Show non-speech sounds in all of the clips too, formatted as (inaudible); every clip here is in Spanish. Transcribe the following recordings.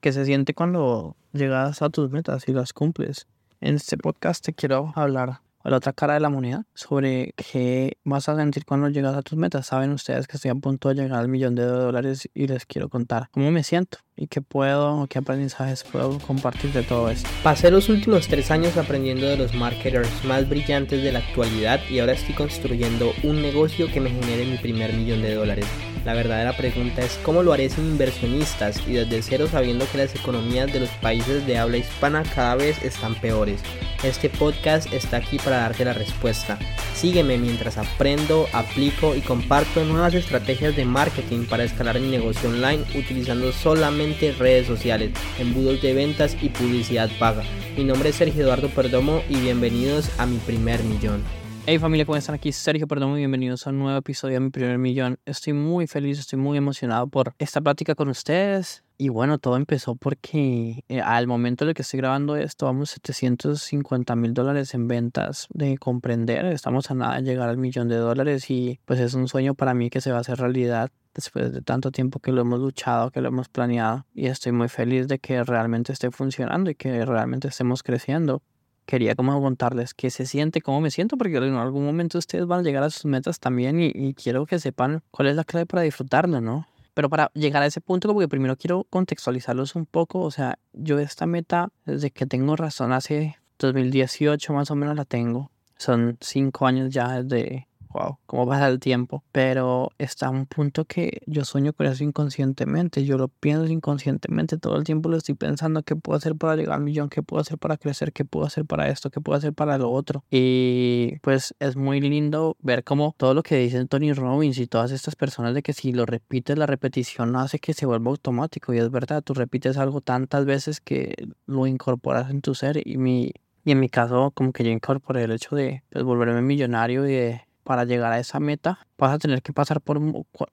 ¿Qué se siente cuando llegas a tus metas y las cumples? En este podcast te quiero hablar la otra cara de la moneda sobre qué vas a sentir cuando llegas a tus metas. Saben ustedes que estoy a punto de llegar al millón de dólares y les quiero contar cómo me siento y qué puedo, qué aprendizajes puedo compartir de todo esto. Pasé los últimos tres años aprendiendo de los marketers más brillantes de la actualidad y ahora estoy construyendo un negocio que me genere mi primer millón de dólares. La verdadera pregunta es cómo lo haré sin inversionistas y desde cero sabiendo que las economías de los países de habla hispana cada vez están peores. Este podcast está aquí para darte la respuesta. Sígueme mientras aprendo, aplico y comparto nuevas estrategias de marketing para escalar mi negocio online utilizando solamente redes sociales, embudos de ventas y publicidad paga. Mi nombre es Sergio Eduardo Perdomo y bienvenidos a mi primer millón. Hey familia, ¿cómo están? Aquí Sergio Perdón, muy bienvenidos a un nuevo episodio de Mi Primer Millón. Estoy muy feliz, estoy muy emocionado por esta plática con ustedes. Y bueno, todo empezó porque eh, al momento en el que estoy grabando esto, vamos 750 mil dólares en ventas de comprender. Estamos a nada de llegar al millón de dólares y pues es un sueño para mí que se va a hacer realidad después de tanto tiempo que lo hemos luchado, que lo hemos planeado. Y estoy muy feliz de que realmente esté funcionando y que realmente estemos creciendo quería como contarles qué se siente, cómo me siento, porque en algún momento ustedes van a llegar a sus metas también y, quiero que sepan cuál es la clave para disfrutarlo, ¿no? Pero para llegar a ese punto, porque primero quiero contextualizarlos un poco, o sea, yo esta meta, desde que tengo razón, hace 2018 más o menos la tengo. Son cinco años ya desde wow, cómo pasa el tiempo. Pero está un punto que yo sueño con eso inconscientemente. Yo lo pienso inconscientemente. Todo el tiempo lo estoy pensando. ¿Qué puedo hacer para llegar al millón? ¿Qué puedo hacer para crecer? ¿Qué puedo hacer para esto? ¿Qué puedo hacer para lo otro? Y pues es muy lindo ver cómo todo lo que dicen Tony Robbins y todas estas personas de que si lo repites, la repetición hace que se vuelva automático. Y es verdad, tú repites algo tantas veces que lo incorporas en tu ser. Y mi y en mi caso, como que yo incorporé el hecho de pues, volverme millonario y de para llegar a esa meta, vas a tener que pasar por,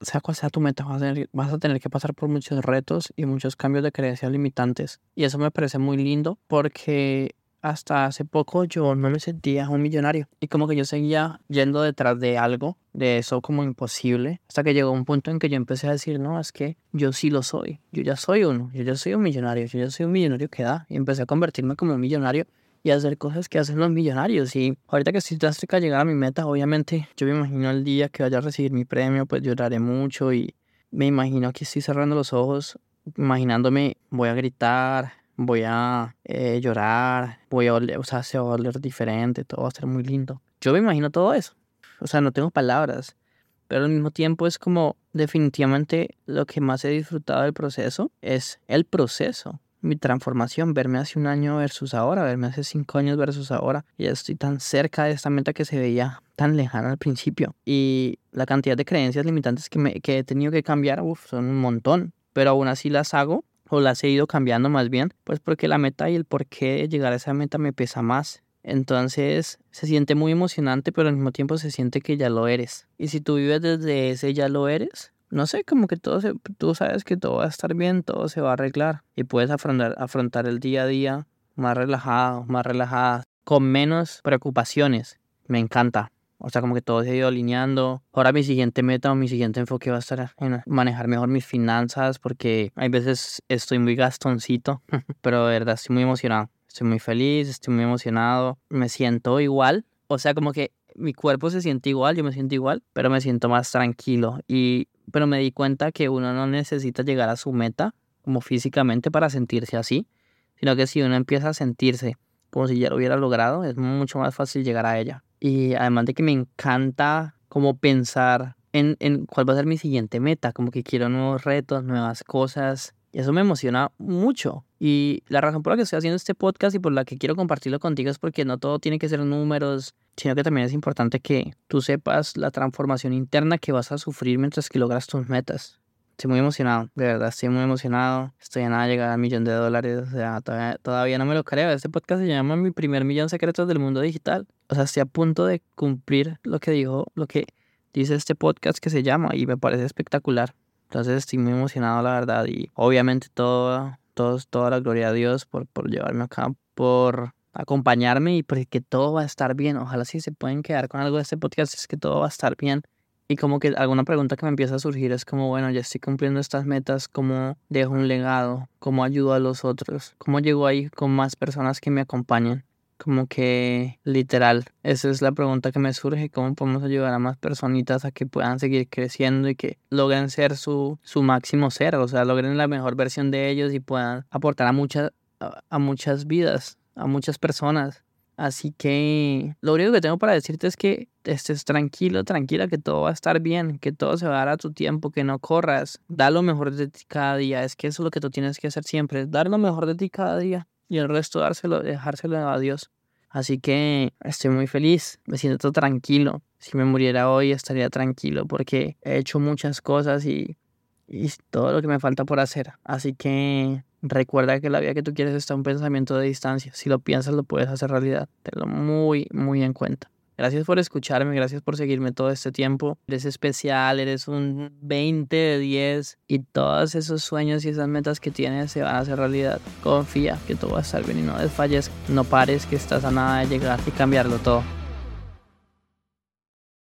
sea cual sea tu meta, vas a, tener, vas a tener que pasar por muchos retos y muchos cambios de creencias limitantes. Y eso me parece muy lindo porque hasta hace poco yo no me sentía un millonario y como que yo seguía yendo detrás de algo, de eso como imposible, hasta que llegó un punto en que yo empecé a decir, no, es que yo sí lo soy, yo ya soy uno, yo ya soy un millonario, yo ya soy un millonario que da y empecé a convertirme como un millonario y hacer cosas que hacen los millonarios. Y ahorita que estoy tan cerca llegar a mi meta, obviamente yo me imagino el día que vaya a recibir mi premio, pues lloraré mucho y me imagino que estoy cerrando los ojos, imaginándome voy a gritar, voy a eh, llorar, voy a oler, o sea, se va a oler diferente, todo va a ser muy lindo. Yo me imagino todo eso. O sea, no tengo palabras. Pero al mismo tiempo es como definitivamente lo que más he disfrutado del proceso es el proceso mi transformación, verme hace un año versus ahora, verme hace cinco años versus ahora. Ya estoy tan cerca de esta meta que se veía tan lejana al principio. Y la cantidad de creencias limitantes que, me, que he tenido que cambiar, uf, son un montón. Pero aún así las hago, o las he ido cambiando más bien, pues porque la meta y el por qué llegar a esa meta me pesa más. Entonces se siente muy emocionante, pero al mismo tiempo se siente que ya lo eres. Y si tú vives desde ese ya lo eres, no sé, como que todo se, tú sabes que todo va a estar bien, todo se va a arreglar y puedes afrontar, afrontar el día a día más relajado, más relajada, con menos preocupaciones. Me encanta. O sea, como que todo se ha ido alineando. Ahora mi siguiente meta o mi siguiente enfoque va a estar en manejar mejor mis finanzas porque hay veces estoy muy gastoncito, (laughs) pero de verdad estoy muy emocionado. Estoy muy feliz, estoy muy emocionado. Me siento igual. O sea, como que mi cuerpo se siente igual, yo me siento igual, pero me siento más tranquilo. Y pero me di cuenta que uno no necesita llegar a su meta como físicamente para sentirse así, sino que si uno empieza a sentirse como si ya lo hubiera logrado, es mucho más fácil llegar a ella. Y además de que me encanta como pensar en, en cuál va a ser mi siguiente meta, como que quiero nuevos retos, nuevas cosas, y eso me emociona mucho. Y la razón por la que estoy haciendo este podcast y por la que quiero compartirlo contigo es porque no todo tiene que ser números, sino que también es importante que tú sepas la transformación interna que vas a sufrir mientras que logras tus metas. Estoy muy emocionado, de verdad, estoy muy emocionado. Estoy a nada de llegar al millón de dólares, o sea, todavía, todavía no me lo creo. Este podcast se llama Mi primer millón secretos del mundo digital. O sea, estoy a punto de cumplir lo que dijo, lo que dice este podcast que se llama y me parece espectacular. Entonces estoy muy emocionado, la verdad, y obviamente todo, todo toda la gloria a Dios por, por llevarme acá, por acompañarme y porque todo va a estar bien. Ojalá si se pueden quedar con algo de este podcast es que todo va a estar bien Y como que alguna pregunta que me empieza a surgir es como, bueno, ya estoy cumpliendo estas metas, ¿cómo dejo un legado? ¿Cómo ayudo a los otros? ¿Cómo llego ahí con más personas que me acompañan? Como que literal, esa es la pregunta que me surge, ¿cómo podemos ayudar a más personitas a que puedan seguir creciendo y que logren ser su, su máximo ser, o sea, logren la mejor versión de ellos y puedan aportar a muchas, a muchas vidas, a muchas personas? Así que lo único que tengo para decirte es que estés tranquilo, tranquila, que todo va a estar bien, que todo se va a dar a tu tiempo, que no corras. Da lo mejor de ti cada día. Es que eso es lo que tú tienes que hacer siempre, dar lo mejor de ti cada día y el resto dárselo, dejárselo a Dios. Así que estoy muy feliz, me siento tranquilo. Si me muriera hoy estaría tranquilo porque he hecho muchas cosas y, y todo lo que me falta por hacer. Así que Recuerda que la vida que tú quieres está un pensamiento de distancia. Si lo piensas, lo puedes hacer realidad. Tenlo muy, muy en cuenta. Gracias por escucharme, gracias por seguirme todo este tiempo. Eres especial, eres un 20 de 10 y todos esos sueños y esas metas que tienes se van a hacer realidad. Confía que todo va a estar bien y no desfalles, no pares que estás a nada de llegar y cambiarlo todo.